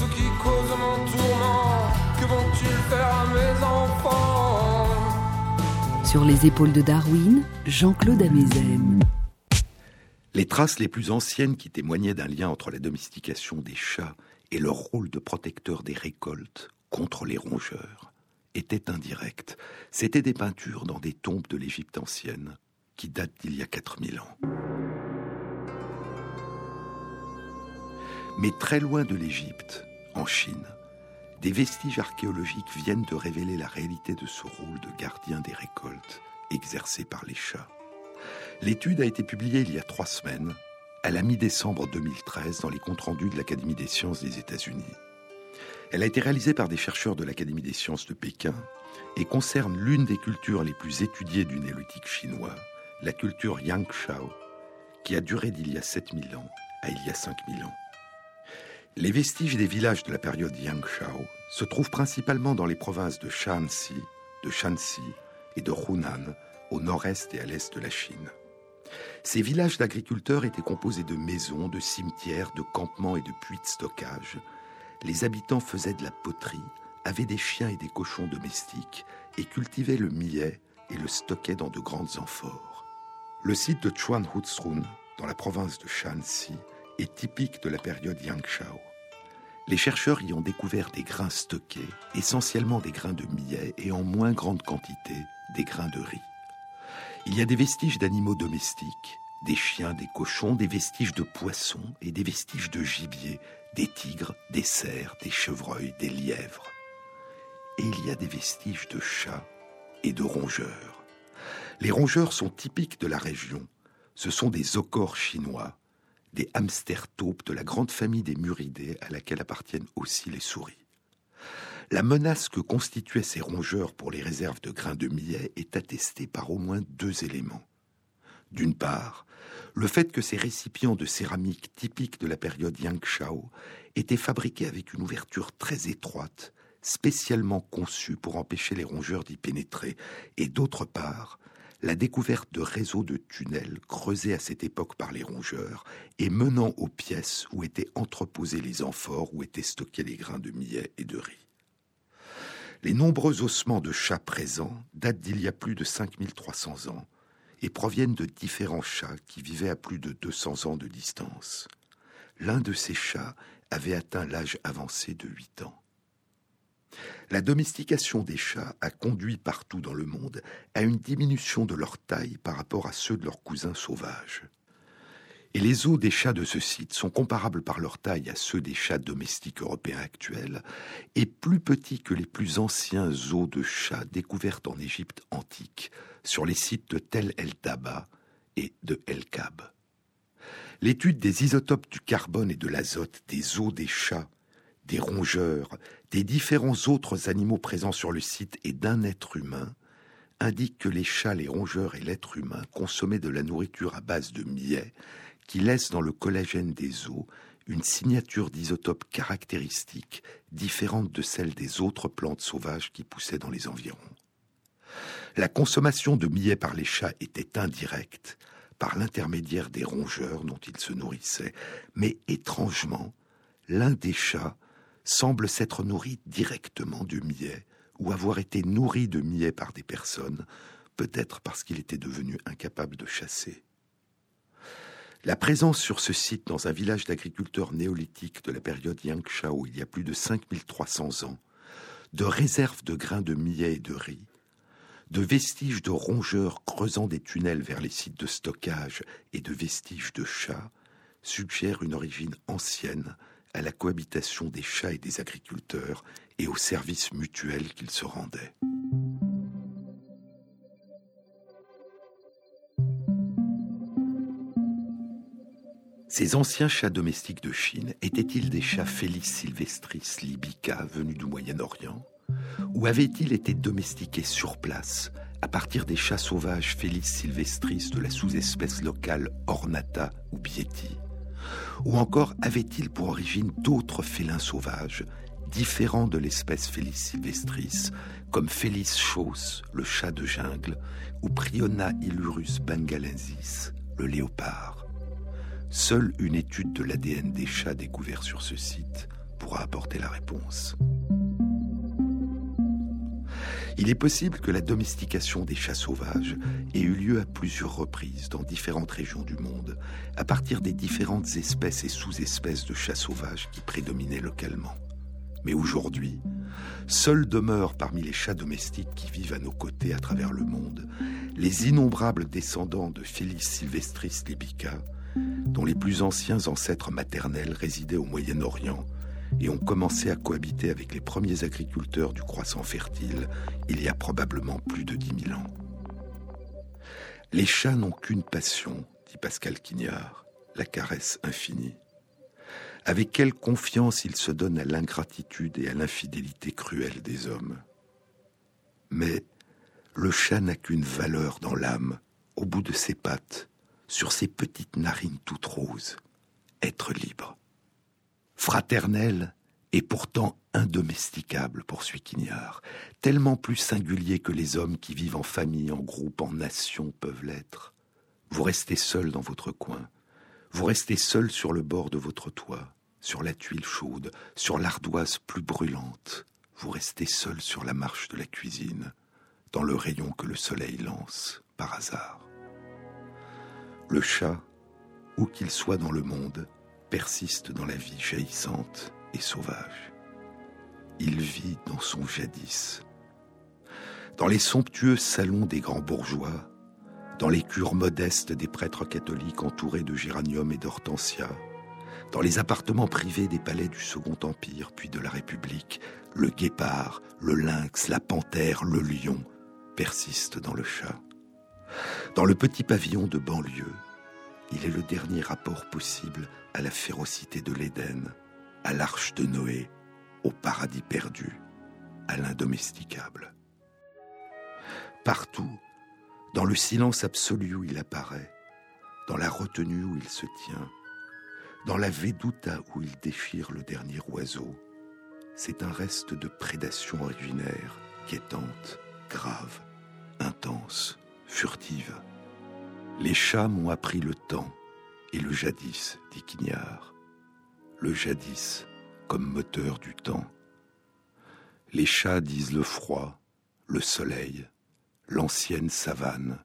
Ce qui cause mon tourment, que vont-ils faire à mes enfants Sur les épaules de Darwin, Jean-Claude Amezen. Les traces les plus anciennes qui témoignaient d'un lien entre la domestication des chats et leur rôle de protecteur des récoltes contre les rongeurs étaient indirects. C'étaient des peintures dans des tombes de l'Égypte ancienne qui datent d'il y a 4000 ans. Mais très loin de l'Égypte, en Chine, des vestiges archéologiques viennent de révéler la réalité de ce rôle de gardien des récoltes exercé par les chats. L'étude a été publiée il y a trois semaines à la mi-décembre 2013 dans les comptes rendus de l'Académie des sciences des États-Unis. Elle a été réalisée par des chercheurs de l'Académie des sciences de Pékin et concerne l'une des cultures les plus étudiées du néolithique chinois, la culture Yangshao, qui a duré d'il y a 7000 ans à il y a 5000 ans. Les vestiges des villages de la période Yangshao se trouvent principalement dans les provinces de Shanxi, de Shanxi et de Hunan, au nord-est et à l'est de la Chine. Ces villages d'agriculteurs étaient composés de maisons, de cimetières, de campements et de puits de stockage. Les habitants faisaient de la poterie, avaient des chiens et des cochons domestiques et cultivaient le millet et le stockaient dans de grandes amphores. Le site de Chuanhutsrun, dans la province de Shanxi, est typique de la période Yangshao. Les chercheurs y ont découvert des grains stockés, essentiellement des grains de millet et en moins grande quantité des grains de riz. Il y a des vestiges d'animaux domestiques, des chiens, des cochons, des vestiges de poissons et des vestiges de gibier, des tigres, des cerfs, des chevreuils, des lièvres. Et il y a des vestiges de chats et de rongeurs. Les rongeurs sont typiques de la région. Ce sont des ocors chinois, des hamsters taupes de la grande famille des muridés à laquelle appartiennent aussi les souris. La menace que constituaient ces rongeurs pour les réserves de grains de millet est attestée par au moins deux éléments. D'une part, le fait que ces récipients de céramique typiques de la période Yangshao étaient fabriqués avec une ouverture très étroite, spécialement conçue pour empêcher les rongeurs d'y pénétrer, et d'autre part, la découverte de réseaux de tunnels creusés à cette époque par les rongeurs et menant aux pièces où étaient entreposés les amphores où étaient stockés les grains de millet et de riz. Les nombreux ossements de chats présents datent d'il y a plus de 5300 ans et proviennent de différents chats qui vivaient à plus de 200 ans de distance. L'un de ces chats avait atteint l'âge avancé de 8 ans. La domestication des chats a conduit partout dans le monde à une diminution de leur taille par rapport à ceux de leurs cousins sauvages. Et les os des chats de ce site sont comparables par leur taille à ceux des chats domestiques européens actuels et plus petits que les plus anciens os de chats découverts en Égypte antique sur les sites de Tel El Taba et de El Kab. L'étude des isotopes du carbone et de l'azote des os des chats, des rongeurs, des différents autres animaux présents sur le site et d'un être humain indique que les chats, les rongeurs et l'être humain consommaient de la nourriture à base de millet qui laisse dans le collagène des os une signature d'isotope caractéristique différente de celle des autres plantes sauvages qui poussaient dans les environs. La consommation de millet par les chats était indirecte par l'intermédiaire des rongeurs dont ils se nourrissaient, mais étrangement, l'un des chats semble s'être nourri directement du millet ou avoir été nourri de millet par des personnes, peut-être parce qu'il était devenu incapable de chasser. La présence sur ce site dans un village d'agriculteurs néolithiques de la période Yangshao il y a plus de 5300 ans, de réserves de grains de millet et de riz, de vestiges de rongeurs creusant des tunnels vers les sites de stockage et de vestiges de chats, suggère une origine ancienne à la cohabitation des chats et des agriculteurs et au service mutuel qu'ils se rendaient. Ces anciens chats domestiques de Chine étaient-ils des chats Felis sylvestris libica venus du Moyen-Orient Ou avaient-ils été domestiqués sur place à partir des chats sauvages Felis sylvestris de la sous-espèce locale Ornata ou Bieti Ou encore avaient-ils pour origine d'autres félins sauvages différents de l'espèce Felis sylvestris, comme Felis chausse, le chat de jungle, ou Priona illurus bengalensis, le léopard? Seule une étude de l'ADN des chats découvert sur ce site pourra apporter la réponse. Il est possible que la domestication des chats sauvages ait eu lieu à plusieurs reprises dans différentes régions du monde, à partir des différentes espèces et sous-espèces de chats sauvages qui prédominaient localement. Mais aujourd'hui, seuls demeurent parmi les chats domestiques qui vivent à nos côtés à travers le monde les innombrables descendants de Felis sylvestris libica, dont les plus anciens ancêtres maternels résidaient au Moyen-Orient et ont commencé à cohabiter avec les premiers agriculteurs du croissant fertile il y a probablement plus de dix mille ans. Les chats n'ont qu'une passion, dit Pascal Quignard, la caresse infinie. Avec quelle confiance ils se donnent à l'ingratitude et à l'infidélité cruelle des hommes. Mais le chat n'a qu'une valeur dans l'âme, au bout de ses pattes, sur ses petites narines toutes roses, être libre. Fraternel et pourtant indomesticable, poursuit Quignard, tellement plus singulier que les hommes qui vivent en famille, en groupe, en nation peuvent l'être. Vous restez seul dans votre coin, vous restez seul sur le bord de votre toit, sur la tuile chaude, sur l'ardoise plus brûlante, vous restez seul sur la marche de la cuisine, dans le rayon que le soleil lance, par hasard. Le chat, où qu'il soit dans le monde, persiste dans la vie jaillissante et sauvage. Il vit dans son jadis. Dans les somptueux salons des grands bourgeois, dans les cures modestes des prêtres catholiques entourés de géranium et d'hortensia, dans les appartements privés des palais du Second Empire puis de la République, le guépard, le lynx, la panthère, le lion persistent dans le chat. Dans le petit pavillon de banlieue, il est le dernier rapport possible à la férocité de l'Éden, à l'arche de Noé, au paradis perdu, à l'indomesticable. Partout, dans le silence absolu où il apparaît, dans la retenue où il se tient, dans la vedouta où il déchire le dernier oiseau, c'est un reste de prédation ordinaire, quiétante, grave, intense, furtive. Les chats m'ont appris le temps et le jadis, dit Quignard. Le jadis comme moteur du temps. Les chats disent le froid, le soleil, l'ancienne savane,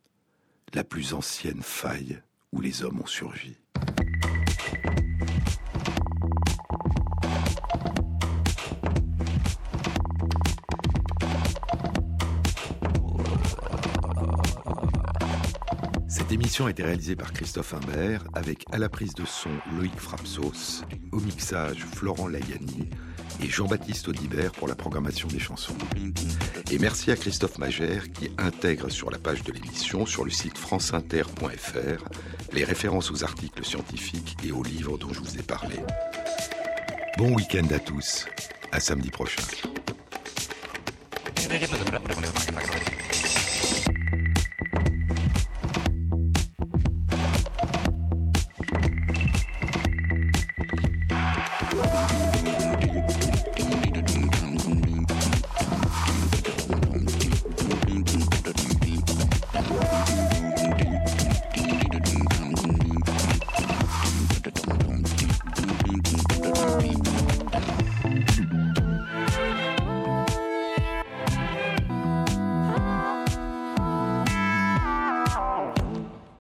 la plus ancienne faille où les hommes ont surgi. A été réalisée par Christophe Imbert avec à la prise de son Loïc Frapsos, au mixage Florent Layani et Jean-Baptiste Audibert pour la programmation des chansons. Et merci à Christophe Magère qui intègre sur la page de l'émission sur le site franceinter.fr les références aux articles scientifiques et aux livres dont je vous ai parlé. Bon week-end à tous. À samedi prochain.